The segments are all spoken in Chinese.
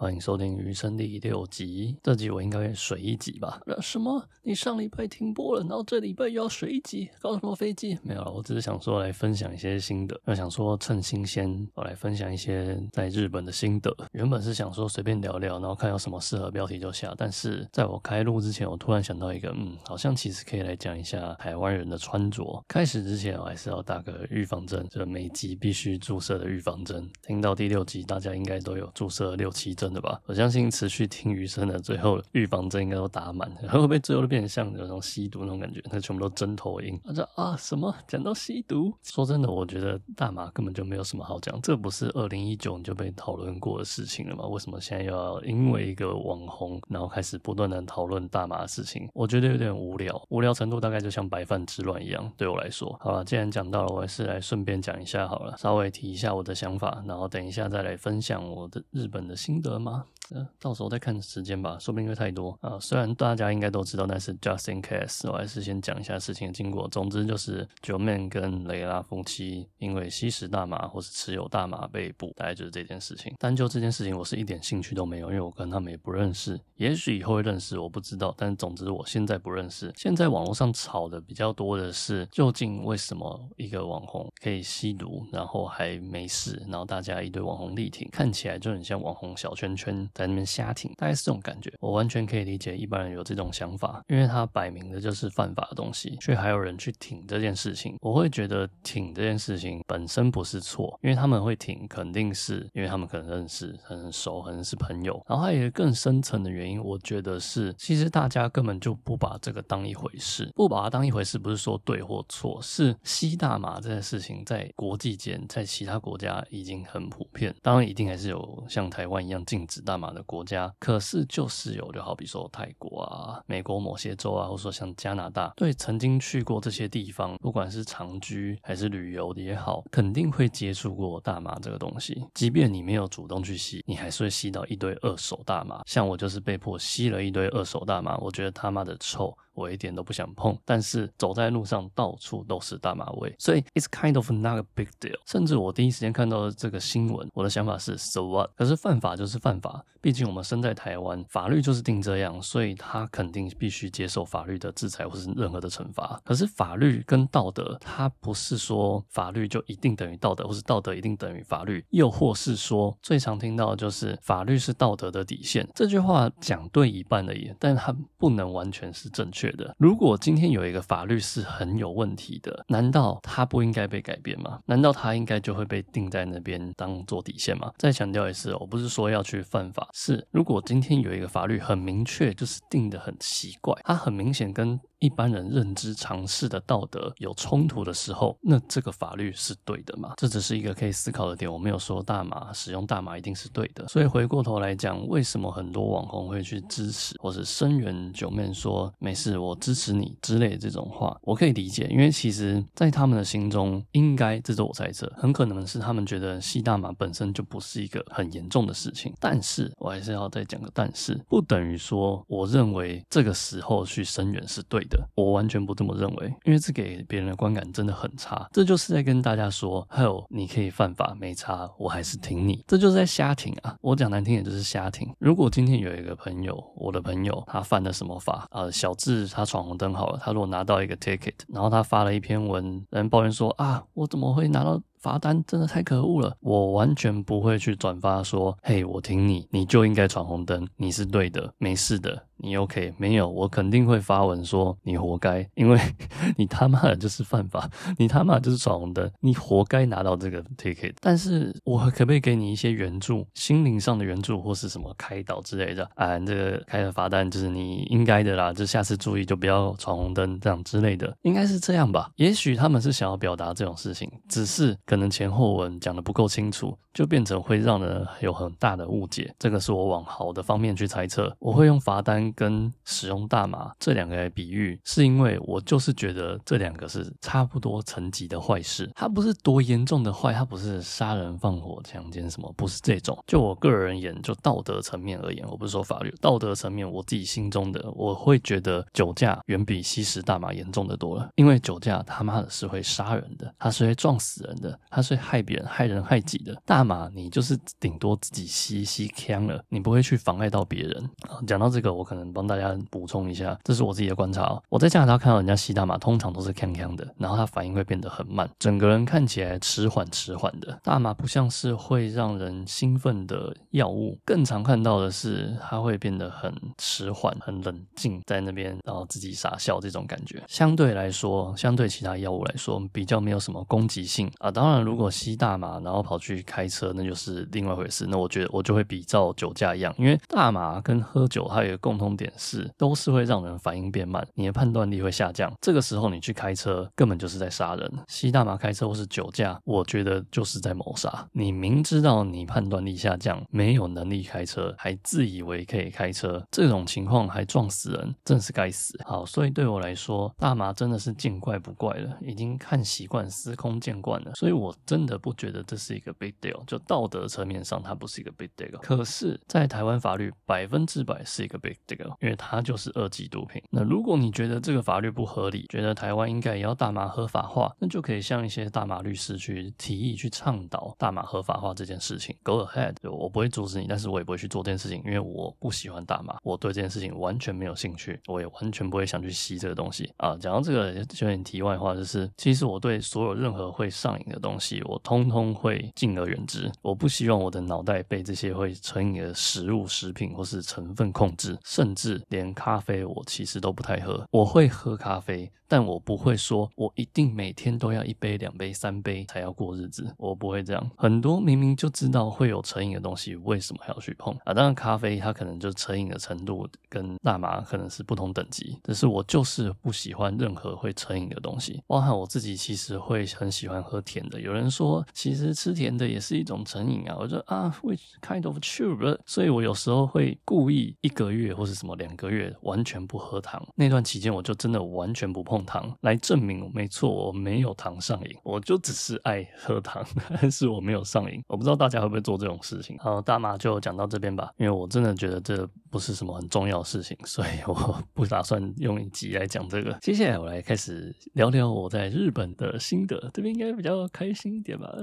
欢迎收听《余生》第六集。这集我应该会水一集吧？什么？你上礼拜停播了，然后这礼拜又要水一集？搞什么飞机？没有了，我只是想说来分享一些心得。又想说趁新鲜，我来分享一些在日本的心得。原本是想说随便聊聊，然后看有什么适合标题就下。但是在我开录之前，我突然想到一个，嗯，好像其实可以来讲一下台湾人的穿着。开始之前，我还是要打个预防针，就每集必须注射的预防针。听到第六集，大家应该都有注射六七针。真的吧？我相信持续听余生的最后预防针应该都打满，然 后会不会最后都变成像有那种吸毒那种感觉？那全部都针头音。他说啊，什么讲到吸毒？说真的，我觉得大麻根本就没有什么好讲。这不是二零一九就被讨论过的事情了吗？为什么现在又要因为一个网红，然后开始不断的讨论大麻的事情？我觉得有点无聊，无聊程度大概就像白饭之乱一样。对我来说，好了，既然讲到了，我还是来顺便讲一下好了，稍微提一下我的想法，然后等一下再来分享我的日本的心得吗？呃，到时候再看时间吧，说不定会太多啊、虽然大家应该都知道，但是 just in case，我还是先讲一下事情的经过。总之就是，Joeman 跟雷拉夫妻因为吸食大麻或是持有大麻被捕，大概就是这件事情。单就这件事情，我是一点兴趣都没有，因为我跟他们也不认识。也许以后会认识，我不知道。但总之我现在不认识。现在网络上吵的比较多的是，究竟为什么一个网红可以吸毒，然后还没事，然后大家一堆网红力挺，看起来就很像网红小圈圈。在那边瞎挺，大概是这种感觉。我完全可以理解一般人有这种想法，因为他摆明的就是犯法的东西，却还有人去挺这件事情。我会觉得挺这件事情本身不是错，因为他们会挺，肯定是因为他们可能认识、很熟，可能是朋友。然后还有一个更深层的原因，我觉得是，其实大家根本就不把这个当一回事，不把它当一回事，不是说对或错，是吸大麻这件事情在国际间，在其他国家已经很普遍。当然，一定还是有像台湾一样禁止大麻。的国家，可是就是有，就好比说泰国啊、美国某些州啊，或者说像加拿大，对，曾经去过这些地方，不管是长居还是旅游的也好，肯定会接触过大麻这个东西。即便你没有主动去吸，你还是会吸到一堆二手大麻。像我就是被迫吸了一堆二手大麻，我觉得他妈的臭。我一点都不想碰，但是走在路上到处都是大麻味，所以 it's kind of not a big deal。甚至我第一时间看到这个新闻，我的想法是 so what？可是犯法就是犯法，毕竟我们身在台湾，法律就是定这样，所以他肯定必须接受法律的制裁或是任何的惩罚。可是法律跟道德，它不是说法律就一定等于道德，或是道德一定等于法律，又或是说最常听到的就是法律是道德的底线。这句话讲对一半而已，但它不能完全是正确。觉得如果今天有一个法律是很有问题的，难道它不应该被改变吗？难道它应该就会被定在那边当做底线吗？再强调一次，我不是说要去犯法，是如果今天有一个法律很明确，就是定得很奇怪，它很明显跟一般人认知常识的道德有冲突的时候，那这个法律是对的吗？这只是一个可以思考的点。我没有说大麻使用大麻一定是对的。所以回过头来讲，为什么很多网红会去支持或是声援九妹说没事，我支持你之类的这种话，我可以理解。因为其实，在他们的心中，应该这是我猜测，很可能是他们觉得吸大麻本身就不是一个很严重的事情。但是我还是要再讲个但是，不等于说我认为这个时候去声援是对的。我完全不这么认为，因为这给别人的观感真的很差。这就是在跟大家说，还有你可以犯法没差，我还是挺你。这就是在瞎挺啊！我讲难听点就是瞎挺。如果今天有一个朋友，我的朋友他犯了什么法啊？小智他闯红灯好了，他如果拿到一个 ticket，然后他发了一篇文，人抱怨说啊，我怎么会拿到？罚单真的太可恶了，我完全不会去转发说，嘿，我挺你，你就应该闯红灯，你是对的，没事的，你 OK。没有，我肯定会发文说你活该，因为 你他妈的就是犯法，你他妈的就是闯红灯，你活该拿到这个 ticket。但是我可不可以给你一些援助，心灵上的援助或是什么开导之类的？啊，这个开的罚单就是你应该的啦，就下次注意，就不要闯红灯这样之类的，应该是这样吧？也许他们是想要表达这种事情，只是。可能前后文讲的不够清楚，就变成会让人有很大的误解。这个是我往好的方面去猜测。我会用罚单跟使用大麻这两个比喻，是因为我就是觉得这两个是差不多层级的坏事，它不是多严重的坏，它不是杀人放火强奸什么，不是这种。就我个人而言，就道德层面而言，我不是说法律，道德层面，我自己心中的我会觉得酒驾远比吸食大麻严重的多了，因为酒驾他妈的是会杀人的，他是会撞死人的，他是会害别人、害人害己的。大麻你就是顶多自己吸吸锵了，你不会去妨碍到别人。讲到这个，我可能帮大家补充一下，这是我自己的观察哦。我在加拿大看到人家吸大麻，通常都是康康的，然后他反应会变得很慢，整个人看起来迟缓迟缓的。大麻不像是会让人兴奋的药物，更常看到的是它会变得很迟缓、很冷静，在那边然后自己傻笑这种感觉。相对来说，相对其他药物来说，比较没有什么攻击性啊。当然，如果吸大麻然后跑去开车，那就是另外一回事。那我觉得我就会比照酒驾一样，因为大麻跟喝酒它有一个共通点是，都是会让人反应变慢，你的判断力会下降。这个时候你去开车，根本就是在杀人。吸大麻开车或是酒驾，我觉得就是在谋杀。你明知道你判断力下降，没有能力开车，还自以为可以开车，这种情况还撞死人，真是该死。好，所以对我来说，大麻真的是见怪不怪了，已经看习惯司空见惯了。所以我真的不觉得这是一个 big deal，就道德层面上它不是一个 big deal。可是，在台湾法律百分之百是一个 big deal，因为它就是二级毒品。那如果你觉得这个法律不合理，觉得台湾应该也要大麻合法化，那就可以向一些大麻律师去提议、去倡导大麻合法化这件事情。Go ahead，我不会阻止你，但是我也不会去做这件事情，因为我不喜欢大麻，我对这件事情完全没有兴趣，我也完全不会想去吸这个东西啊。讲到这个，就有点题外话，就是其实我对所有任何会上瘾的东西，我通通会敬而远之。我不希望我的脑袋被这些会成瘾的食物、食品或是成分控制，甚甚至连咖啡，我其实都不太喝。我会喝咖啡。但我不会说，我一定每天都要一杯、两杯、三杯才要过日子，我不会这样。很多明明就知道会有成瘾的东西，为什么还要去碰啊？当然，咖啡它可能就成瘾的程度跟大麻可能是不同等级，只是我就是不喜欢任何会成瘾的东西，包含我自己其实会很喜欢喝甜的。有人说，其实吃甜的也是一种成瘾啊，我觉得啊，which kind of true，所以我有时候会故意一个月或是什么两个月完全不喝糖，那段期间我就真的完全不碰。糖来证明，没错，我没有糖上瘾，我就只是爱喝糖，但是我没有上瘾。我不知道大家会不会做这种事情。好，大麻就讲到这边吧，因为我真的觉得这不是什么很重要的事情，所以我不打算用一集来讲这个。接下来我来开始聊聊我在日本的心得，这边应该比较开心一点吧？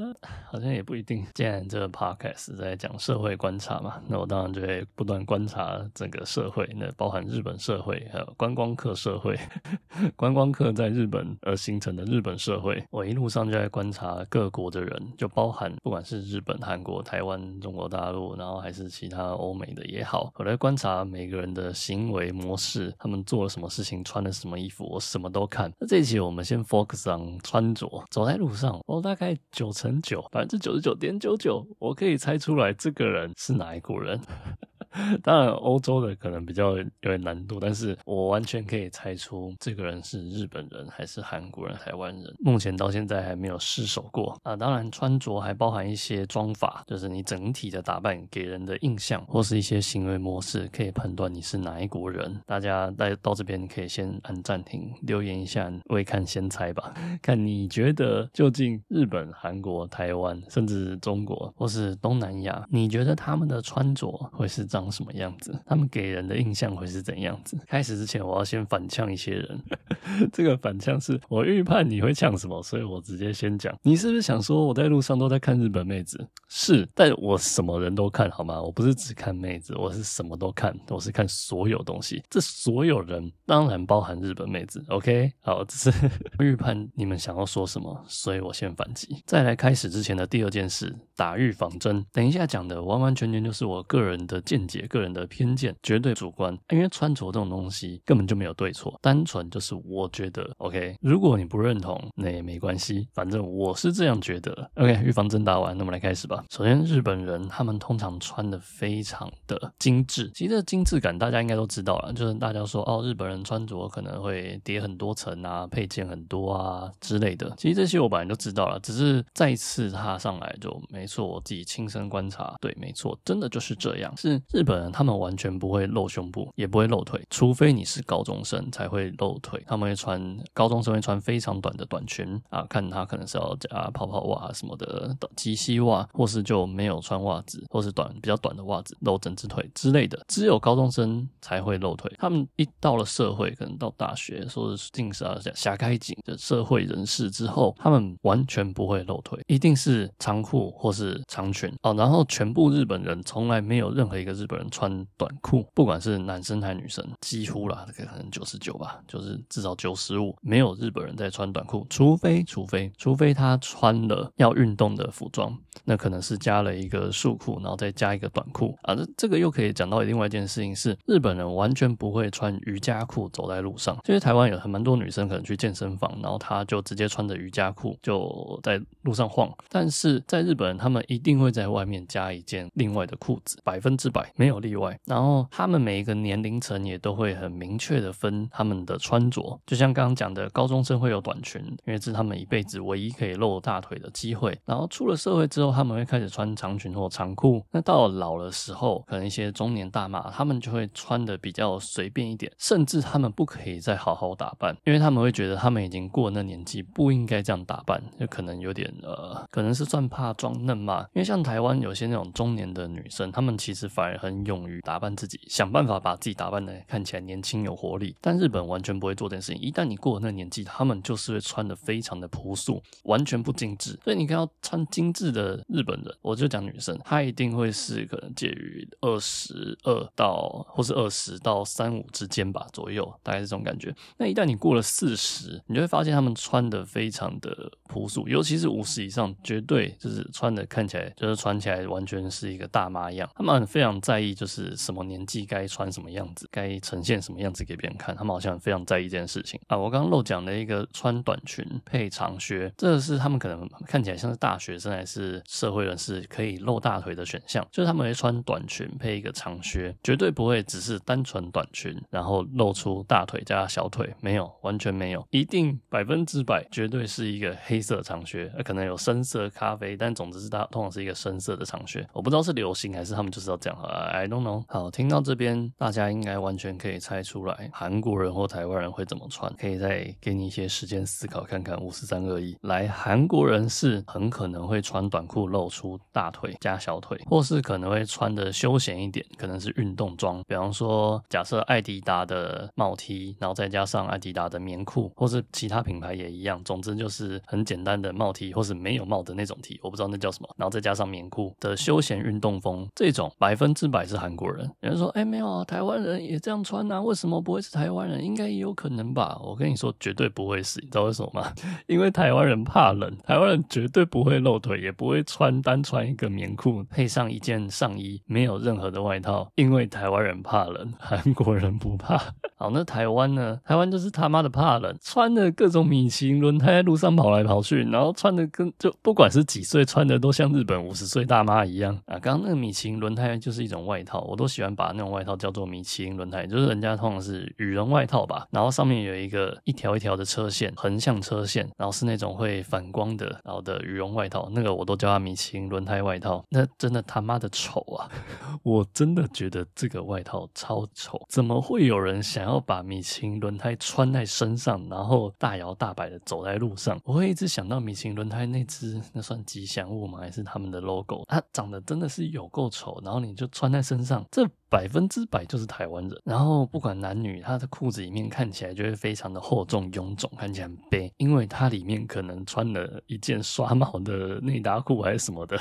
好像也不一定。既然这个 podcast 在讲社会观察嘛，那我当然就会不断观察整个社会，那包含日本社会，还有观光客社会，观光。客在日本而形成的日本社会，我一路上就在观察各国的人，就包含不管是日本、韩国、台湾、中国大陆，然后还是其他欧美的也好，我来观察每个人的行为模式，他们做了什么事情，穿了什么衣服，我什么都看。那这一期我们先 focus on 穿着，走在路上，我大概九成九，百分之九十九点九九，我可以猜出来这个人是哪一国人。当然，欧洲的可能比较有点难度，但是我完全可以猜出这个人是日本人还是韩国人、台湾人。目前到现在还没有失手过啊。当然，穿着还包含一些妆法，就是你整体的打扮给人的印象，或是一些行为模式，可以判断你是哪一国人。大家来到这边可以先按暂停，留言一下，未看先猜吧，看你觉得究竟日本、韩国、台湾，甚至中国或是东南亚，你觉得他们的穿着会是这样？什么样子？他们给人的印象会是怎样子？开始之前，我要先反呛一些人。这个反呛是我预判你会呛什么，所以我直接先讲。你是不是想说我在路上都在看日本妹子？是，但我什么人都看好吗？我不是只看妹子，我是什么都看，我是看所有东西。这所有人当然包含日本妹子。OK，好，这是 预判你们想要说什么，所以我先反击。再来开始之前的第二件事，打预防针。等一下讲的完完全全就是我个人的见解。个人的偏见，绝对主观，因为穿着这种东西根本就没有对错，单纯就是我觉得 OK。如果你不认同，那也没关系，反正我是这样觉得。OK，预防针打完，那我们来开始吧。首先，日本人他们通常穿的非常的精致，其实这精致感大家应该都知道了，就是大家说哦，日本人穿着可能会叠很多层啊，配件很多啊之类的。其实这些我本来就知道了，只是再次踏上来就没错，我自己亲身观察，对，没错，真的就是这样，是日。本人他们完全不会露胸部，也不会露腿，除非你是高中生才会露腿。他们会穿高中生会穿非常短的短裙啊，看他可能是要加泡泡袜什么的及膝袜，或是就没有穿袜子，或是短比较短的袜子露整只腿之类的。只有高中生才会露腿。他们一到了社会，可能到大学，说是进社狭开井的社会人士之后，他们完全不会露腿，一定是长裤或是长裙哦。然后全部日本人从来没有任何一个日日本人穿短裤，不管是男生还是女生，几乎啦，这个可能九十九吧，就是至少九十五，没有日本人在穿短裤，除非除非除非他穿了要运动的服装，那可能是加了一个束裤，然后再加一个短裤啊。这这个又可以讲到另外一件事情是，日本人完全不会穿瑜伽裤走在路上。其实台湾有很蛮多女生可能去健身房，然后她就直接穿着瑜伽裤就在路上晃，但是在日本人他们一定会在外面加一件另外的裤子，百分之百没有例外。然后他们每一个年龄层也都会很明确的分他们的穿着，就像刚刚讲的，高中生会有短裙，因为这是他们一辈子唯一可以露大腿的机会。然后出了社会之后，他们会开始穿长裙或长裤。那到了老的时候，可能一些中年大妈，他们就会穿的比较随便一点，甚至他们不可以再好好打扮，因为他们会觉得他们已经过了那年纪，不应该这样打扮，就可能有点呃，可能是算怕装嫩嘛。因为像台湾有些那种中年的女生，她们其实反而很勇于打扮自己，想办法把自己打扮的看起来年轻有活力。但日本完全不会做这件事情，一旦你过了那个年纪，他们就是会穿的非常的朴素，完全不精致。所以你看到穿精致的日本人，我就讲女生，她一定会是可能介于二十二到或是二十到三五之间吧，左右，大概是这种感觉。那一旦你过了四十，你就会发现他们穿的非常的朴素，尤其是五十以上，绝对就是穿的看起来就是穿起来完全是一个大妈一样。他们非常在在意就是什么年纪该穿什么样子，该呈现什么样子给别人看。他们好像非常在意这件事情啊。我刚刚漏讲了一个穿短裙配长靴，这个是他们可能看起来像是大学生还是社会人士可以露大腿的选项，就是他们会穿短裙配一个长靴，绝对不会只是单纯短裙然后露出大腿加小腿，没有，完全没有，一定百分之百绝对是一个黑色长靴，可能有深色咖啡，但总之是它通常是一个深色的长靴。我不知道是流行还是他们就是要这样啊，I don't know。好，听到这边大家应该完全可以猜出来韩国人或台湾人会怎么穿，可以再给你一些时间思考看看。五四三二一，来，韩国人是很可能会穿短裤露出大腿加小腿，或是可能会穿的休闲一点，可能是运动装，比方说假设艾迪达的帽 T，然后再加上艾迪达的棉裤，或是其他品牌也一样，总之就是很简单的帽 T，或是没有帽的那种 T，我不知道那叫什么，然后再加上棉裤的休闲运动风，这种百分之百还是韩国人。有人说，哎，没有啊，台湾人也这样穿啊，为什么不会是台湾人？应该也有可能吧？我跟你说，绝对不会是，你知道为什么吗？因为台湾人怕冷，台湾人绝对不会露腿，也不会穿单穿一个棉裤配上一件上衣，没有任何的外套，因为台湾人怕冷，韩国人不怕。好，那台湾呢？台湾就是他妈的怕冷，穿的各种米其林轮胎在路上跑来跑去，然后穿的跟就不管是几岁穿的都像日本五十岁大妈一样啊。刚刚那个米其林轮胎就是一种外套，我都喜欢把那种外套叫做米其林轮胎，就是人家通常是羽绒外套吧，然后上面有一个一条一条的车线，横向车线，然后是那种会反光的，然后的羽绒外套，那个我都叫它米其林轮胎外套。那真的他妈的丑啊！我真的觉得这个外套超丑，怎么会有人想？要把米其林轮胎穿在身上，然后大摇大摆的走在路上，我会一直想到米其林轮胎那只，那算吉祥物吗？还是他们的 logo？它长得真的是有够丑，然后你就穿穿在身上，这百分之百就是台湾人。然后不管男女，他的裤子里面看起来就会非常的厚重臃肿，看起来很悲，因为他里面可能穿了一件刷毛的内搭裤还是什么的，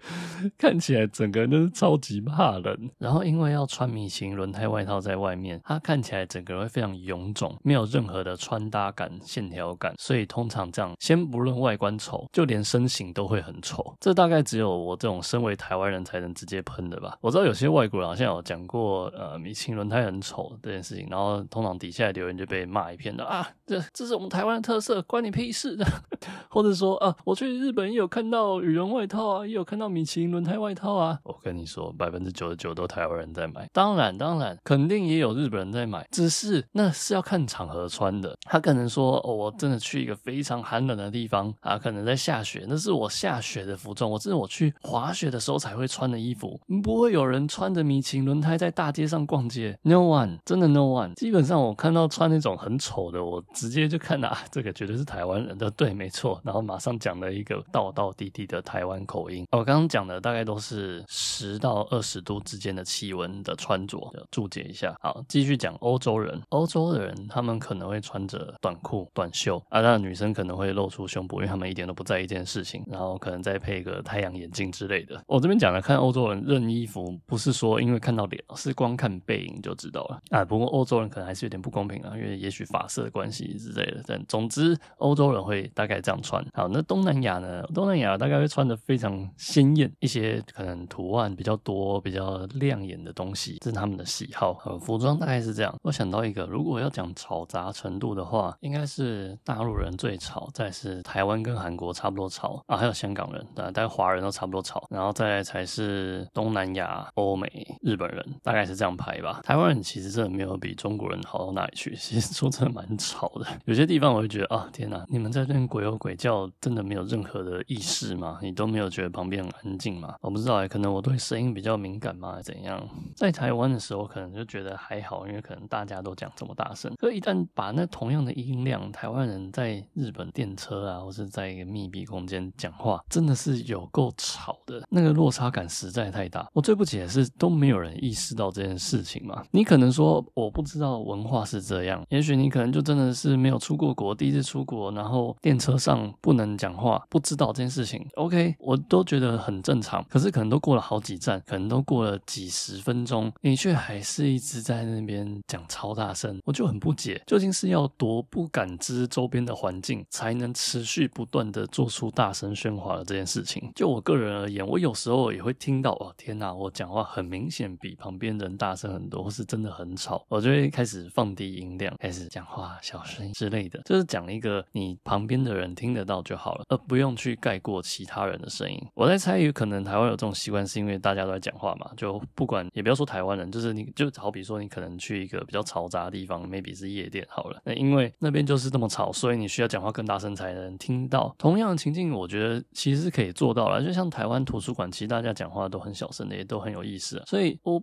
看起来整个人都是超级怕冷。然后因为要穿米其林轮胎外套在外面，他看起来。整个人会非常臃肿，没有任何的穿搭感、线条感，所以通常这样，先不论外观丑，就连身形都会很丑。这大概只有我这种身为台湾人才能直接喷的吧。我知道有些外国人好像有讲讲过，呃，米其林轮胎很丑这件事情，然后通常底下留言就被骂一片的啊，这这是我们台湾的特色，关你屁事的。或者说啊，我去日本也有看到羽绒外套啊，也有看到米其林轮胎外套啊。我跟你说，百分之九十九都台湾人在买，当然当然，肯定也有日本人在买。只是那是要看场合穿的，他可能说哦，我真的去一个非常寒冷的地方啊，可能在下雪，那是我下雪的服装，我这是我去滑雪的时候才会穿的衣服，不会有人穿着米其林轮胎在大街上逛街，no one，真的 no one。基本上我看到穿那种很丑的，我直接就看到 啊，这个绝对是台湾人的，对，没错。然后马上讲了一个道道地地的台湾口音。我刚刚讲的大概都是十到二十度之间的气温的穿着，注解一下。好，继续讲欧洲人，欧洲的人他们可能会穿着短裤、短袖啊，那女生可能会露出胸部，因为他们一点都不在意这件事情。然后可能再配一个太阳眼镜之类的。我这边讲的看欧洲人认衣服，不是说因为看到脸，是光看背影就知道了啊。不过欧洲人可能还是有点不公平啊，因为也许发色的关系之类的。但总之，欧洲人会大概这样穿。好，那东南亚呢？东南亚大概会穿的非常鲜艳，一些可能图案比较多、比较亮眼的东西，这是他们的喜好。呃，服装大概是这样。我想到一个，如果要讲吵杂程度的话，应该是大陆人最吵，再是台湾跟韩国差不多吵啊，还有香港人，啊，大概华人都差不多吵，然后再来才是东南亚、欧美、日本，人大概是这样排吧。台湾人其实真的没有比中国人好到哪里去，其实说真的蛮吵的。有些地方我会觉得啊，天哪，你们在这边鬼吼鬼叫，真的没有任何的意识吗？你都没有觉得旁边很安静吗？我不知道哎，可能我对声音比较敏感吗？怎样？在台湾的时候，可能就觉得还好，因为可能大家都讲这么大声。可一旦把那同样的音量，台湾人在日本电车啊，或是在一个密闭空间讲话，真的是有够吵的，那个落差感实在太大。我最不解的是，都没有人意识到这件事情嘛？你可能说我不知道文化是这样，也许你可能就真的是没有出过国，第一次出国，然后电车上不能讲话，不知道这件事情。OK，我都觉得很正常。可是可能都过了好几站，可能都过了几十分钟，你却还是一直在那边讲超大声，我就很不解，究竟是要多不感知周边的环境，才能持续不断的做出大声喧哗的这件事情？就我个人而言，我有时候也会听到，哦天哪，我讲话很明显比旁边人大声很多，或是真的很吵，我就会开始放低音量，开始讲话小声之类的，就是讲一个你旁边的人听得到就好了，而不用去盖过其他人的声音。我在猜，有可能台湾有这种习惯，是因为大家都在讲话嘛，就不管也不要说台湾人，就是你就好比说你可能去一个比较嘈杂的地方，maybe 是夜店好了，那因为那边就是这么吵，所以你需要讲话更大声才能听到。同样的情境，我觉得其实是可以做到了，就像台湾图书馆，其实大家讲话都很小声的，也都很有意思，所以我。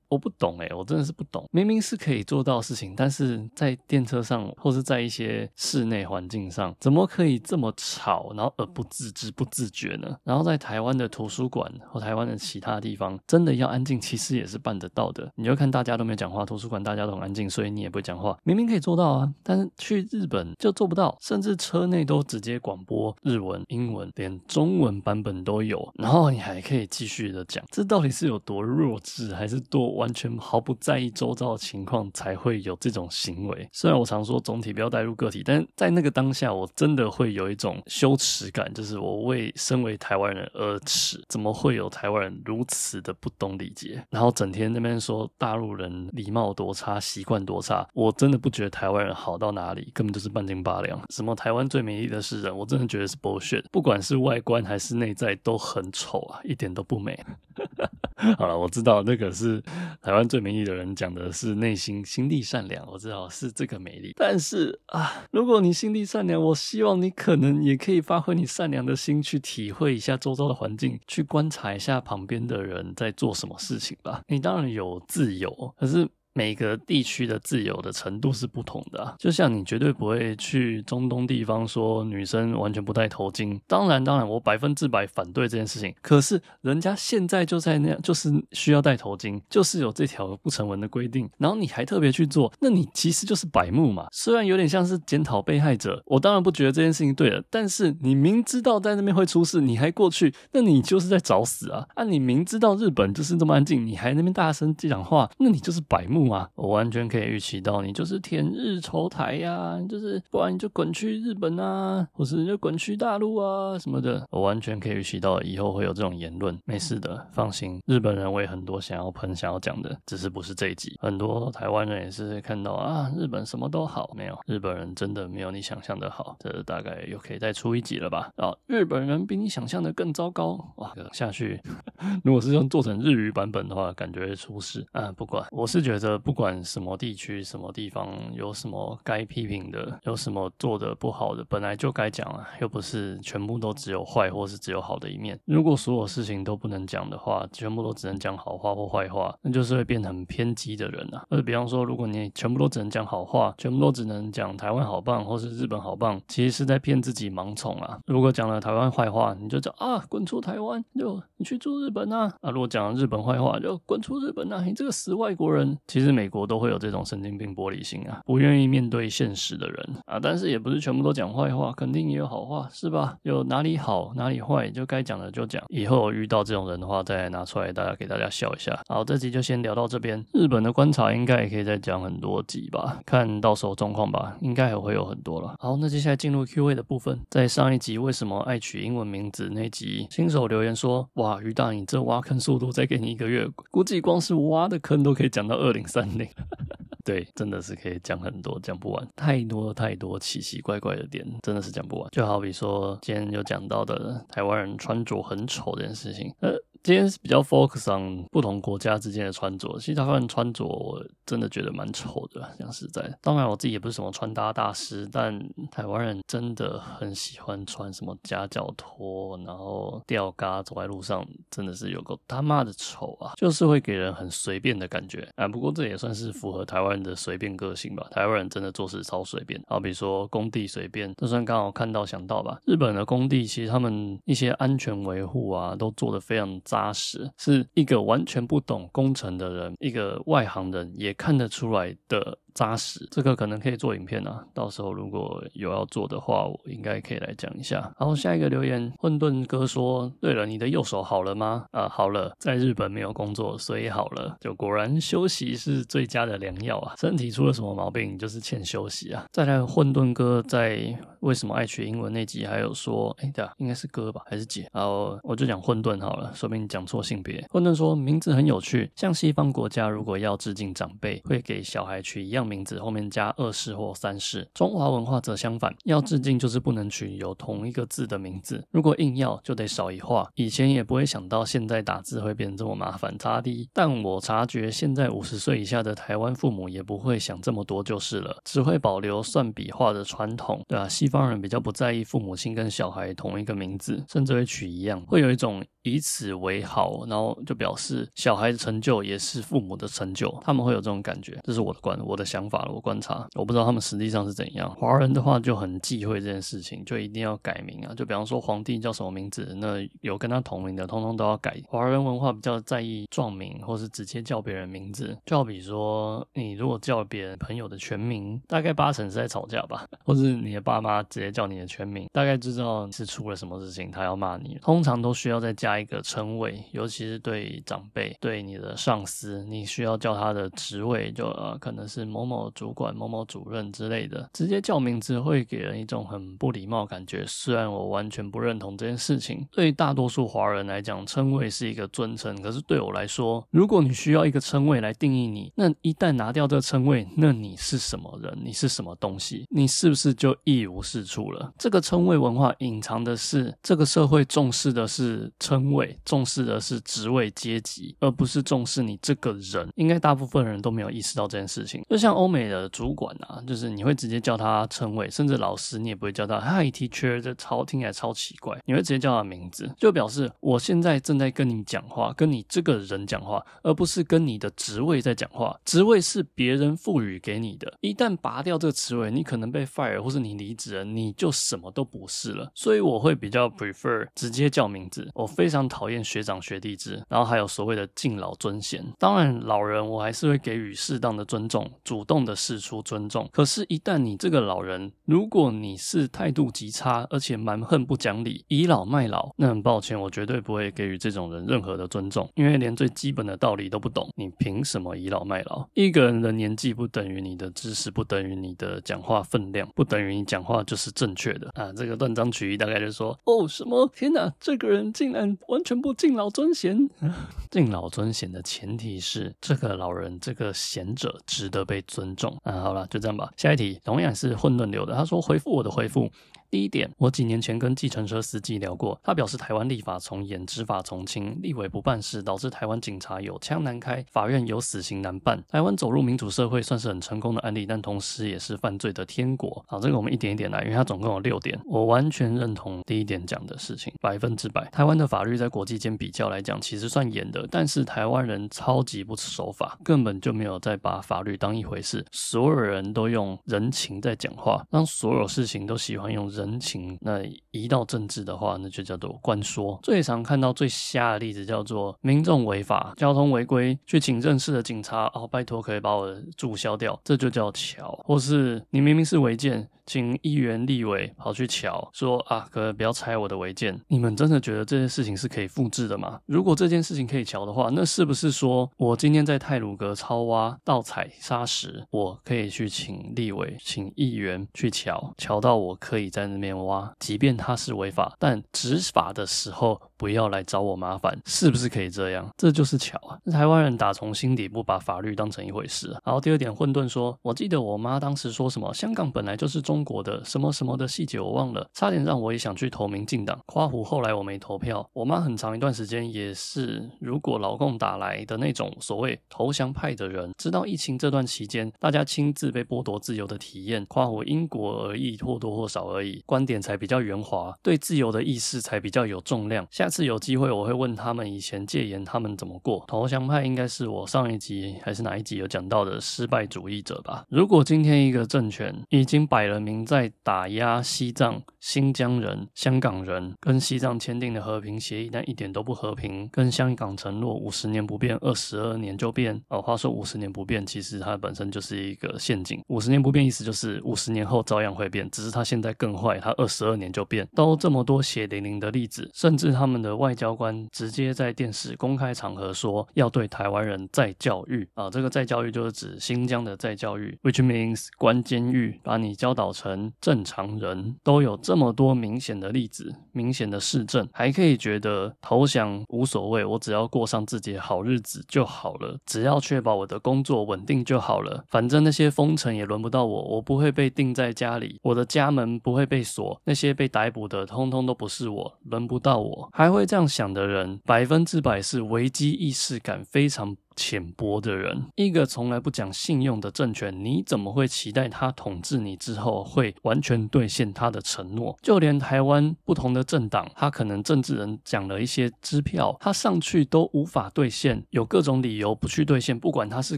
我不懂诶，我真的是不懂。明明是可以做到的事情，但是在电车上或是在一些室内环境上，怎么可以这么吵，然后而不自知不自觉呢？然后在台湾的图书馆或台湾的其他地方，真的要安静，其实也是办得到的。你就看大家都没讲话，图书馆大家都很安静，所以你也不会讲话。明明可以做到啊，但是去日本就做不到，甚至车内都直接广播日文、英文，连中文版本都有，然后你还可以继续的讲，这到底是有多弱智，还是多？完全毫不在意周遭的情况才会有这种行为。虽然我常说总体不要带入个体，但在那个当下，我真的会有一种羞耻感，就是我为身为台湾人而耻。怎么会有台湾人如此的不懂礼节？然后整天那边说大陆人礼貌多差，习惯多差，我真的不觉得台湾人好到哪里，根本就是半斤八两。什么台湾最美丽的是人，我真的觉得是 bullshit。不管是外观还是内在都很丑啊，一点都不美。好了，我知道那个是。台湾最美丽的人讲的是内心心地善良，我知道是这个美丽。但是啊，如果你心地善良，我希望你可能也可以发挥你善良的心，去体会一下周遭的环境，去观察一下旁边的人在做什么事情吧。你当然有自由，可是。每个地区的自由的程度是不同的，就像你绝对不会去中东地方说女生完全不戴头巾。当然，当然，我百分之百反对这件事情。可是人家现在就在那样，就是需要戴头巾，就是有这条不成文的规定。然后你还特别去做，那你其实就是白目嘛。虽然有点像是检讨被害者，我当然不觉得这件事情对了。但是你明知道在那边会出事，你还过去，那你就是在找死啊！啊，你明知道日本就是这么安静，你还那边大声讲话，那你就是白目。我完全可以预期到你就是舔日仇台呀、啊，就是不然你就滚去日本啊，或是你就滚去大陆啊什么的。我完全可以预期到以后会有这种言论。没事的，放心。日本人我也很多想要喷、想要讲的，只是不是这一集。很多台湾人也是看到啊，日本什么都好，没有日本人真的没有你想象的好。这大概又可以再出一集了吧？啊，日本人比你想象的更糟糕哇！下去，如果是用做成日语版本的话，感觉会出事啊。不管，我是觉得。不管什么地区、什么地方有什么该批评的，有什么做的不好的，本来就该讲啊，又不是全部都只有坏或是只有好的一面。如果所有事情都不能讲的话，全部都只能讲好话或坏话，那就是会变成偏激的人啊。或者比方说，如果你全部都只能讲好话，全部都只能讲台湾好棒或是日本好棒，其实是在骗自己盲从啊。如果讲了台湾坏话，你就讲啊，滚出台湾，就你去住日本啊。啊，如果讲了日本坏话，就滚出日本啊，你这个死外国人。其其实美国都会有这种神经病玻璃心啊，不愿意面对现实的人啊。但是也不是全部都讲坏话，肯定也有好话，是吧？有哪里好哪里坏，就该讲的就讲。以后遇到这种人的话，再拿出来大家给大家笑一下。好，这集就先聊到这边。日本的观察应该也可以再讲很多集吧，看到时候状况吧，应该还会有很多了。好，那接下来进入 Q&A 的部分。在上一集为什么爱取英文名字那集，新手留言说：哇，于大，你这挖坑速度再给你一个月，估计光是挖的坑都可以讲到二零三零。对，真的是可以讲很多，讲不完，太多太多奇奇怪怪的点，真的是讲不完。就好比说今天有讲到的台湾人穿着很丑这件事情，呃。今天是比较 focus on 不同国家之间的穿着，其实台湾人穿着我真的觉得蛮丑的，讲实在。当然我自己也不是什么穿搭大师，但台湾人真的很喜欢穿什么夹脚拖，然后吊嘎走在路上，真的是有够他妈的丑啊！就是会给人很随便的感觉啊。不过这这也算是符合台湾人的随便个性吧。台湾人真的做事超随便，好比说工地随便，就算刚好看到想到吧。日本的工地其实他们一些安全维护啊，都做得非常。扎实，是一个完全不懂工程的人，一个外行人也看得出来的。扎实，这个可能可以做影片啊。到时候如果有要做的话，我应该可以来讲一下。然后下一个留言，混沌哥说：“对了，你的右手好了吗？”啊，好了，在日本没有工作，所以好了。就果然休息是最佳的良药啊。身体出了什么毛病，就是欠休息啊。再来，混沌哥在为什么爱取英文那集还有说：“哎，对啊，应该是哥吧，还是姐？”然后我就讲混沌好了，说明你讲错性别。混沌说名字很有趣，像西方国家如果要致敬长辈，会给小孩取一样。名字后面加二世或三世，中华文化则相反，要致敬就是不能取有同一个字的名字，如果硬要就得少一画。以前也不会想到现在打字会变这么麻烦，擦滴。但我察觉现在五十岁以下的台湾父母也不会想这么多就是了，只会保留算笔画的传统，对啊，西方人比较不在意父母亲跟小孩同一个名字，甚至会取一样，会有一种。以此为豪，然后就表示小孩的成就也是父母的成就，他们会有这种感觉，这是我的观，我的想法了，我观察，我不知道他们实际上是怎样。华人的话就很忌讳这件事情，就一定要改名啊，就比方说皇帝叫什么名字，那有跟他同名的，通通都要改。华人文化比较在意壮名，或是直接叫别人名字，就好比说你如果叫别人朋友的全名，大概八成是在吵架吧，或是你的爸妈直接叫你的全名，大概知道是出了什么事情，他要骂你，通常都需要再加。加一个称谓，尤其是对长辈、对你的上司，你需要叫他的职位，就呃可能是某某某主管、某某主任之类的。直接叫名字会给人一种很不礼貌感觉。虽然我完全不认同这件事情，对于大多数华人来讲，称谓是一个尊称。可是对我来说，如果你需要一个称谓来定义你，那一旦拿掉这个称谓，那你是什么人？你是什么东西？你是不是就一无是处了？这个称谓文化隐藏的是这个社会重视的是。称谓重视的是职位阶级，而不是重视你这个人。应该大部分人都没有意识到这件事情。就像欧美的主管啊，就是你会直接叫他称谓，甚至老师你也不会叫他 Hi teacher，这超听起来超奇怪。你会直接叫他名字，就表示我现在正在跟你讲话，跟你这个人讲话，而不是跟你的职位在讲话。职位是别人赋予给你的，一旦拔掉这个职位，你可能被 fire 或是你离职了，你就什么都不是了。所以我会比较 prefer 直接叫名字。我非常讨厌学长学弟制，然后还有所谓的敬老尊贤。当然，老人我还是会给予适当的尊重，主主动的示出尊重。可是，一旦你这个老人，如果你是态度极差，而且蛮横不讲理，倚老卖老，那很抱歉，我绝对不会给予这种人任何的尊重，因为连最基本的道理都不懂，你凭什么倚老卖老？一个人的年纪不等于你的知识，不等于你的讲话分量，不等于你讲话就是正确的啊！这个断章取义，大概就是说，哦，什么？天哪，这个人竟然。完全不敬老尊贤，敬老尊贤的前提是这个老人这个贤者值得被尊重。啊，好了，就这样吧。下一题同样是混沌流的，他说回复我的回复。第一点，我几年前跟计程车司机聊过，他表示台湾立法从严，执法从轻，立委不办事，导致台湾警察有枪难开，法院有死刑难办。台湾走入民主社会算是很成功的案例，但同时也是犯罪的天国。好，这个我们一点一点来，因为它总共有六点，我完全认同第一点讲的事情，百分之百。台湾的法律在国际间比较来讲，其实算严的，但是台湾人超级不守法，根本就没有在把法律当一回事，所有人都用人情在讲话，当所有事情都喜欢用人人情，那一到政治的话，那就叫做关说。最常看到最瞎的例子叫做民众违法、交通违规，去请认识的警察，哦，拜托可以把我注销掉，这就叫桥。或是你明明是违建。请议员、立委跑去瞧，说啊，可不要拆我的违建。你们真的觉得这件事情是可以复制的吗？如果这件事情可以瞧的话，那是不是说我今天在太鲁阁超挖、盗采砂石，我可以去请立委、请议员去瞧，瞧到我可以在那边挖，即便它是违法，但执法的时候不要来找我麻烦，是不是可以这样？这就是巧啊！台湾人打从心底不把法律当成一回事。然后第二点，混沌说，我记得我妈当时说什么，香港本来就是中。国的什么什么的细节我忘了，差点让我也想去投民进党。夸胡后来我没投票。我妈很长一段时间也是，如果老共打来的那种所谓投降派的人，直到疫情这段期间，大家亲自被剥夺自由的体验，夸胡因果而异，或多或少而已，观点才比较圆滑，对自由的意识才比较有重量。下次有机会我会问他们以前戒严他们怎么过。投降派应该是我上一集还是哪一集有讲到的失败主义者吧？如果今天一个政权已经摆了明。在打压西藏、新疆人、香港人，跟西藏签订的和平协议，但一点都不和平。跟香港承诺五十年不变，二十二年就变。哦，话说五十年不变，其实它本身就是一个陷阱。五十年不变意思就是五十年后照样会变，只是它现在更坏，它二十二年就变。都这么多血淋淋的例子，甚至他们的外交官直接在电视公开场合说要对台湾人再教育啊，这个再教育就是指新疆的再教育，which means 关监狱，把你教导成。正常人都有这么多明显的例子，明显的事证，还可以觉得投降无所谓，我只要过上自己好日子就好了，只要确保我的工作稳定就好了，反正那些封城也轮不到我，我不会被定在家里，我的家门不会被锁，那些被逮捕的通通都不是我，轮不到我，还会这样想的人，百分之百是危机意识感非常浅薄的人，一个从来不讲信用的政权，你怎么会期待他统治你之后会完全兑现他的承诺？就连台湾不同的政党，他可能政治人讲了一些支票，他上去都无法兑现，有各种理由不去兑现，不管他是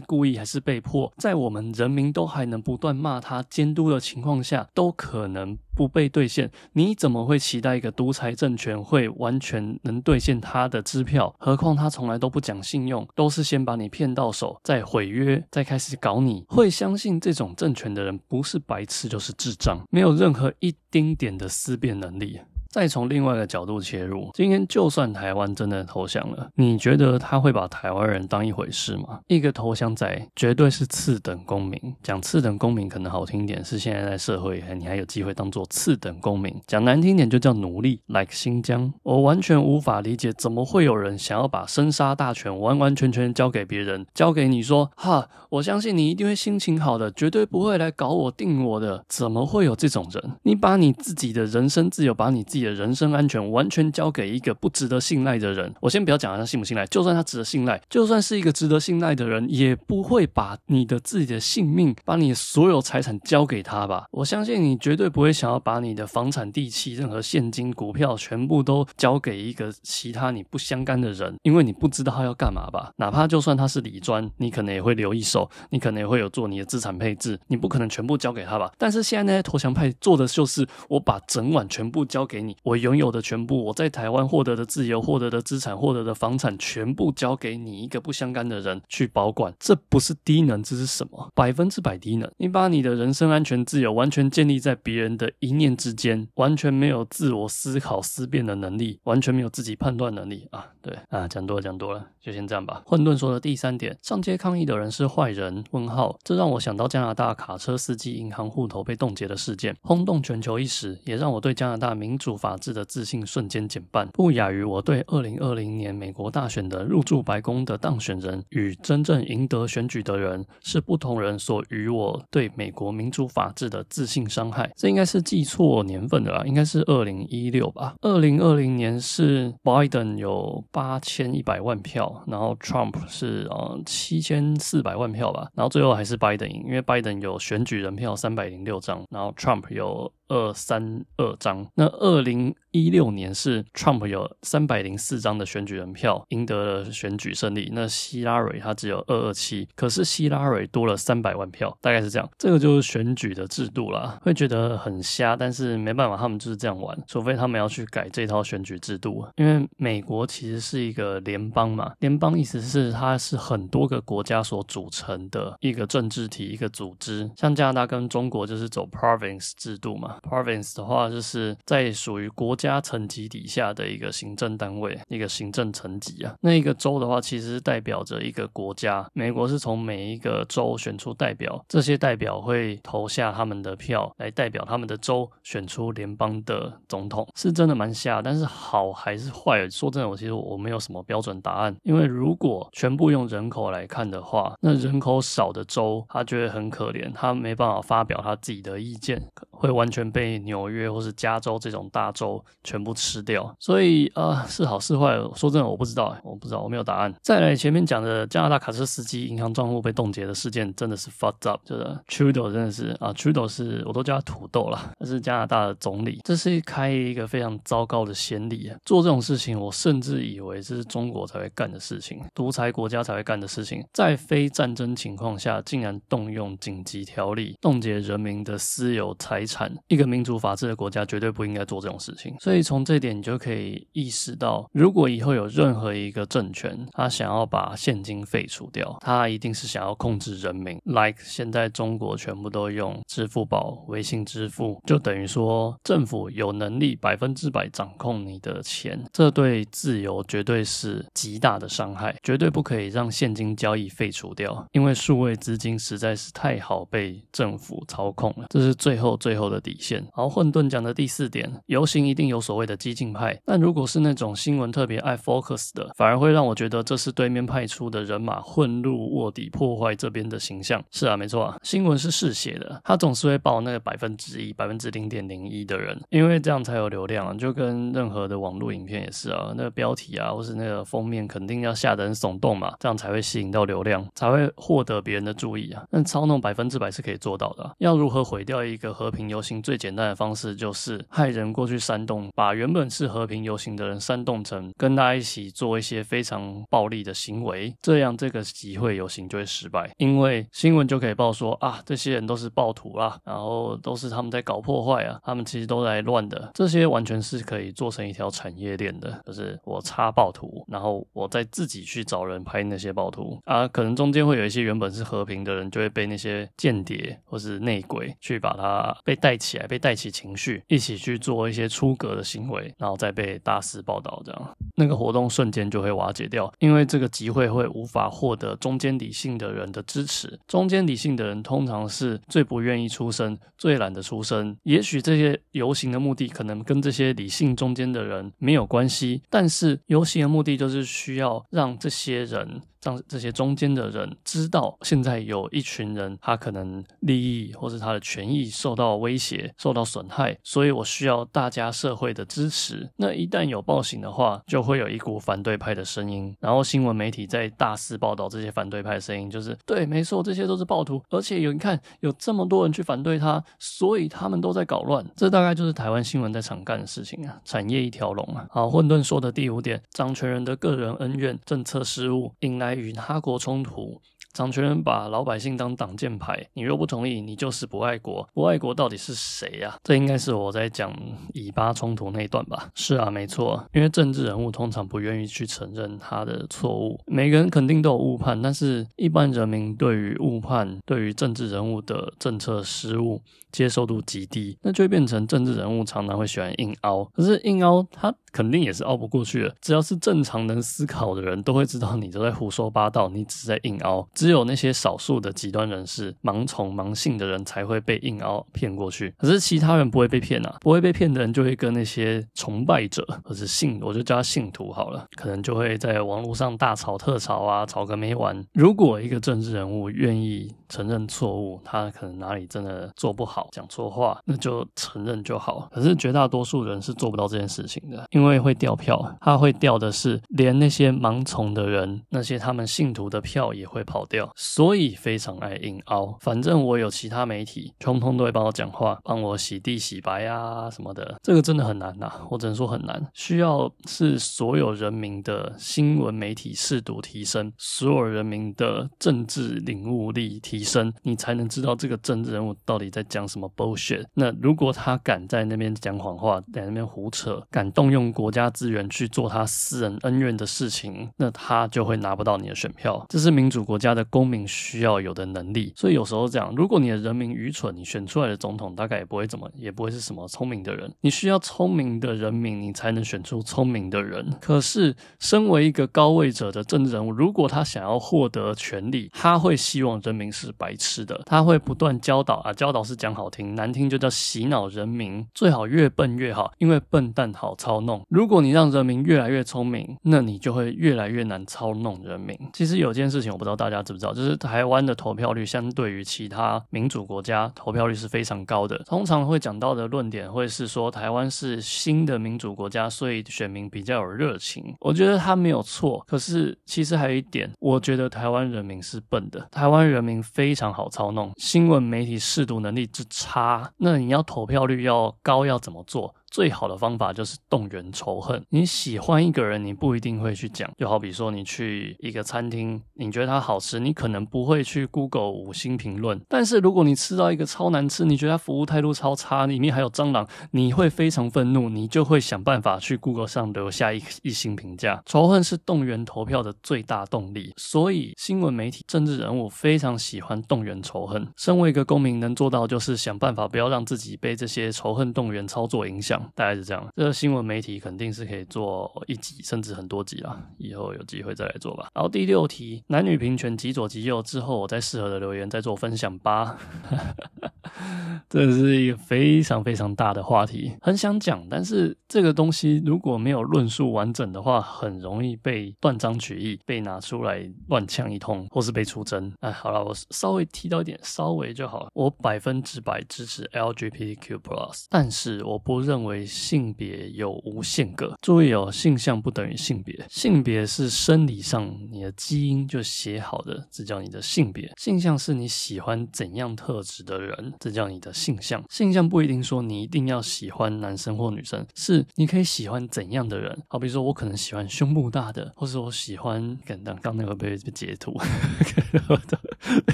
故意还是被迫，在我们人民都还能不断骂他监督的情况下，都可能。不被兑现，你怎么会期待一个独裁政权会完全能兑现他的支票？何况他从来都不讲信用，都是先把你骗到手，再毁约，再开始搞你。会相信这种政权的人，不是白痴就是智障，没有任何一丁点的思辨能力。再从另外一个角度切入，今天就算台湾真的投降了，你觉得他会把台湾人当一回事吗？一个投降仔绝对是次等公民。讲次等公民可能好听点，是现在在社会你还有机会当做次等公民。讲难听点就叫奴隶，like 新疆。我完全无法理解，怎么会有人想要把生杀大权完完全全交给别人，交给你说哈，我相信你一定会心情好的，绝对不会来搞我定我的。怎么会有这种人？你把你自己的人身自由，把你自己的人身安全完全交给一个不值得信赖的人，我先不要讲他信不信赖，就算他值得信赖，就算是一个值得信赖的人，也不会把你的自己的性命、把你所有财产交给他吧？我相信你绝对不会想要把你的房产、地契、任何现金、股票全部都交给一个其他你不相干的人，因为你不知道他要干嘛吧？哪怕就算他是李专，你可能也会留一手，你可能也会有做你的资产配置，你不可能全部交给他吧？但是现在那些投降派做的就是，我把整晚全部交给你，我拥有的全部，我在台湾获得的自由、获得的资产、获得的房产，全部交给你一个不相干的人去保管，这不是低能，这是什么？百分之百低能！你把你的人身安全、自由完全建立在别人的一念之间，完全没有自我思考、思辨的能力，完全没有自己判断能力啊！对啊，讲多了，讲多了，就先这样吧。混沌说的第三点，上街抗议的人是坏？人问号，这让我想到加拿大卡车司机银行户头被冻结的事件，轰动全球一时，也让我对加拿大民主法治的自信瞬间减半，不亚于我对二零二零年美国大选的入驻白宫的当选人与真正赢得选举的人是不同人所与我对美国民主法治的自信伤害。这应该是记错年份的啦，应该是二零一六吧。二零二零年是 Biden 有八千一百万票，然后 Trump 是呃七千四百万票吧，然后最后还是拜登赢，因为拜登有选举人票三百零六张，然后 Trump 有。二三二张，那二零一六年是 Trump 有三百零四张的选举人票，赢得了选举胜利。那希拉蕊他只有二二七，可是希拉蕊多了三百万票，大概是这样。这个就是选举的制度啦，会觉得很瞎，但是没办法，他们就是这样玩。除非他们要去改这套选举制度，因为美国其实是一个联邦嘛，联邦意思是它是很多个国家所组成的一个政治体，一个组织。像加拿大跟中国就是走 province 制度嘛。Province 的话，就是在属于国家层级底下的一个行政单位，一个行政层级啊。那一个州的话，其实代表着一个国家。美国是从每一个州选出代表，这些代表会投下他们的票，来代表他们的州选出联邦的总统。是真的蛮瞎，但是好还是坏？说真的，我其实我没有什么标准答案。因为如果全部用人口来看的话，那人口少的州，他觉得很可怜，他没办法发表他自己的意见，会完全。被纽约或是加州这种大州全部吃掉，所以啊、是好是坏，说真的我不知道，我不知道，我没有答案。再来前面讲的加拿大卡车司机银行账户被冻结的事件，真的是 fucked up，就是 Trudeau 真的是啊，Trudeau 是我都叫他土豆了，他是加拿大的总理，这是开一个非常糟糕的先例啊！做这种事情，我甚至以为这是中国才会干的事情，独裁国家才会干的事情，在非战争情况下，竟然动用紧急条例冻结人民的私有财产，一个。民主法治的国家绝对不应该做这种事情，所以从这点你就可以意识到，如果以后有任何一个政权，他想要把现金废除掉，他一定是想要控制人民。Like 现在中国全部都用支付宝、微信支付，就等于说政府有能力百分之百掌控你的钱，这对自由绝对是极大的伤害，绝对不可以让现金交易废除掉，因为数位资金实在是太好被政府操控了，这是最后最最后的底线。好，混沌讲的第四点，游行一定有所谓的激进派，但如果是那种新闻特别爱 focus 的，反而会让我觉得这是对面派出的人马混入卧底破坏这边的形象。是啊，没错啊，新闻是嗜血的，他总是会报那个百分之一、百分之零点零一的人，因为这样才有流量啊。就跟任何的网络影片也是啊，那个标题啊，或是那个封面，肯定要下得很耸动嘛，这样才会吸引到流量，才会获得别人的注意啊。但操弄百分之百是可以做到的。要如何毁掉一个和平游行最简单的方式就是害人过去煽动，把原本是和平游行的人煽动成跟大家一起做一些非常暴力的行为，这样这个集会游行就会失败，因为新闻就可以报说啊，这些人都是暴徒啊，然后都是他们在搞破坏啊，他们其实都在乱的，这些完全是可以做成一条产业链的，就是我插暴徒，然后我再自己去找人拍那些暴徒。啊，可能中间会有一些原本是和平的人，就会被那些间谍或是内鬼去把他被带起来，被带起情绪，一起去做一些出格的行为，然后再被大肆报道，这样那个活动瞬间就会瓦解掉，因为这个集会会无法获得中间理性的人的支持。中间理性的人通常是最不愿意出声、最懒得出声。也许这些游行的目的可能跟这些理性中间的人没有关系，但是游行的目的就是需要让这些人。让这些中间的人知道，现在有一群人，他可能利益或是他的权益受到威胁、受到损害，所以我需要大家社会的支持。那一旦有暴行的话，就会有一股反对派的声音，然后新闻媒体在大肆报道这些反对派的声音，就是对，没错，这些都是暴徒，而且有你看，有这么多人去反对他，所以他们都在搞乱。这大概就是台湾新闻在常干的事情啊，产业一条龙啊。好，混沌说的第五点，掌权人的个人恩怨、政策失误引来。与他国冲突，掌权人把老百姓当挡箭牌，你若不同意，你就是不爱国。不爱国到底是谁呀？这应该是我在讲以巴冲突那一段吧？是啊，没错，因为政治人物通常不愿意去承认他的错误。每个人肯定都有误判，但是一般人民对于误判、对于政治人物的政策失误接受度极低，那就会变成政治人物常常会喜欢硬凹。可是硬凹他。肯定也是凹不过去的。只要是正常能思考的人都会知道，你都在胡说八道，你只是在硬凹。只有那些少数的极端人士、盲从、盲信的人才会被硬凹骗过去，可是其他人不会被骗啊，不会被骗的人就会跟那些崇拜者或是信，我就叫他信徒好了，可能就会在网络上大吵特吵啊，吵个没完。如果一个政治人物愿意承认错误，他可能哪里真的做不好，讲错话，那就承认就好。可是绝大多数人是做不到这件事情的，因为会掉票，他会掉的是连那些盲从的人，那些他们信徒的票也会跑掉，所以非常爱硬凹。反正我有其他媒体，通通都会帮我讲话，帮我洗地洗白啊什么的。这个真的很难呐，我只能说很难，需要是所有人民的新闻媒体识读提升，所有人民的政治领悟力提升，你才能知道这个政治人物到底在讲什么 bullshit。那如果他敢在那边讲谎话，在那边胡扯，敢动用国家资源去做他私人恩怨的事情，那他就会拿不到你的选票。这是民主国家的公民需要有的能力。所以有时候这样，如果你的人民愚蠢，你选出来的总统大概也不会怎么，也不会是什么聪明的人。你需要聪明的人民，你才能选出聪明的人。可是，身为一个高位者的政治人物，如果他想要获得权力，他会希望人民是白痴的，他会不断教导啊，教导是讲好听，难听就叫洗脑人民，最好越笨越好，因为笨蛋好操弄。如果你让人民越来越聪明，那你就会越来越难操弄人民。其实有件事情我不知道大家知不不知道，就是台湾的投票率相对于其他民主国家投票率是非常高的。通常会讲到的论点会是说台湾是新的民主国家，所以选民比较有热情。我觉得他没有错，可是其实还有一点，我觉得台湾人民是笨的，台湾人民非常好操弄，新闻媒体识读能力之差，那你要投票率要高，要怎么做？最好的方法就是动员仇恨。你喜欢一个人，你不一定会去讲。就好比说，你去一个餐厅，你觉得它好吃，你可能不会去 Google 五星评论。但是如果你吃到一个超难吃，你觉得它服务态度超差，里面还有蟑螂，你会非常愤怒，你就会想办法去 Google 上留下一一星评价。仇恨是动员投票的最大动力，所以新闻媒体、政治人物非常喜欢动员仇恨。身为一个公民，能做到就是想办法不要让自己被这些仇恨动员操作影响。大概是这样，这个新闻媒体肯定是可以做一集甚至很多集啦，以后有机会再来做吧。然后第六题，男女平权极左极右之后，我在适合的留言再做分享吧。这是一个非常非常大的话题，很想讲，但是这个东西如果没有论述完整的话，很容易被断章取义，被拿出来乱呛一通，或是被出征。哎，好了，我稍微提到一点，稍微就好。我百分之百支持 LGBTQ+，但是我不认为性别有无限个。注意哦，性向不等于性别，性别是生理上你的基因就写好的，这叫你的性别。性向是你喜欢怎样特质的人，这叫你的性向。性向不一定说你一定要喜欢男生或女生，是你可以喜欢怎样的人。好比如说我可能喜欢胸部大的，或是我喜欢……刚刚刚那个被被截图，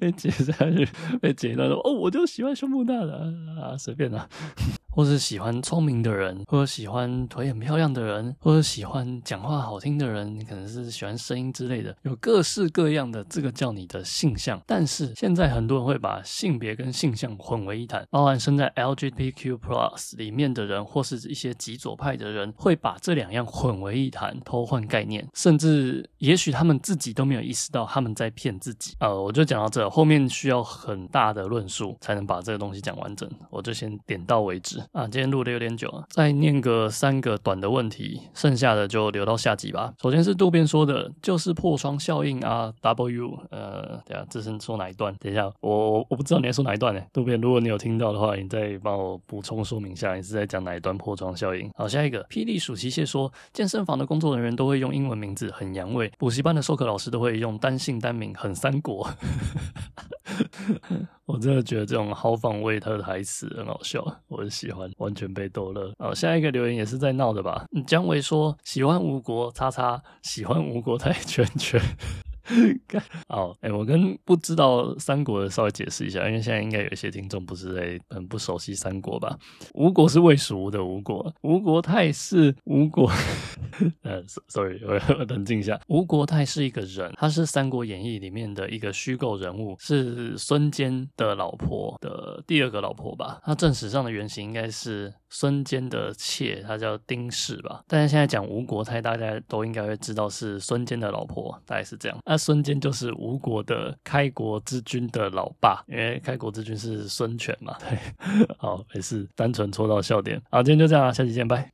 被截下去，被截到说哦，我就喜欢胸部大的啊，随便啦。或是喜欢聪明的人，或者喜欢腿很漂亮的人，或者喜欢讲话好听的人，你可能是喜欢声音之类的，有各式各样的，这个叫你的性向。但是现在很多人会把性别跟性向混为一谈，包含身在 LGBTQ+ 里面的人，或是一些极左派的人，会把这两样混为一谈，偷换概念，甚至也许他们自己都没有意识到他们在骗自己。呃，我就讲到这，后面需要很大的论述才能把这个东西讲完整，我就先点到为止。啊，今天录的有点久了，再念个三个短的问题，剩下的就留到下集吧。首先是渡边说的，就是破窗效应啊，W，呃，等下这是说哪一段？等一下，我我不知道你在说哪一段呢？渡边，如果你有听到的话，你再帮我补充说明一下，你是在讲哪一段破窗效应？好，下一个，霹雳鼠骑蟹说，健身房的工作人员都会用英文名字，很洋味；补习班的授课老师都会用单姓单名，很三国。我真的觉得这种豪放味他的台词很好笑，我很喜欢，完全被逗乐。好，下一个留言也是在闹的吧？姜维说喜欢吴国叉叉，喜欢吴国太圈圈。好，哎、欸，我跟不知道三国的稍微解释一下，因为现在应该有一些听众不是在很不熟悉三国吧？吴国是魏蜀吴的吴国，吴国太是吴国。呃，sorry，我要冷静一下。吴国太是一个人，他是《三国演义》里面的一个虚构人物，是孙坚的老婆的第二个老婆吧？他正史上的原型应该是孙坚的妾，她叫丁氏吧。但是现在讲吴国太，大家都应该会知道是孙坚的老婆，大概是这样。那孙坚就是吴国的开国之君的老爸，因为开国之君是孙权嘛。对，好，没事，单纯戳到笑点。好，今天就这样，下期见，拜。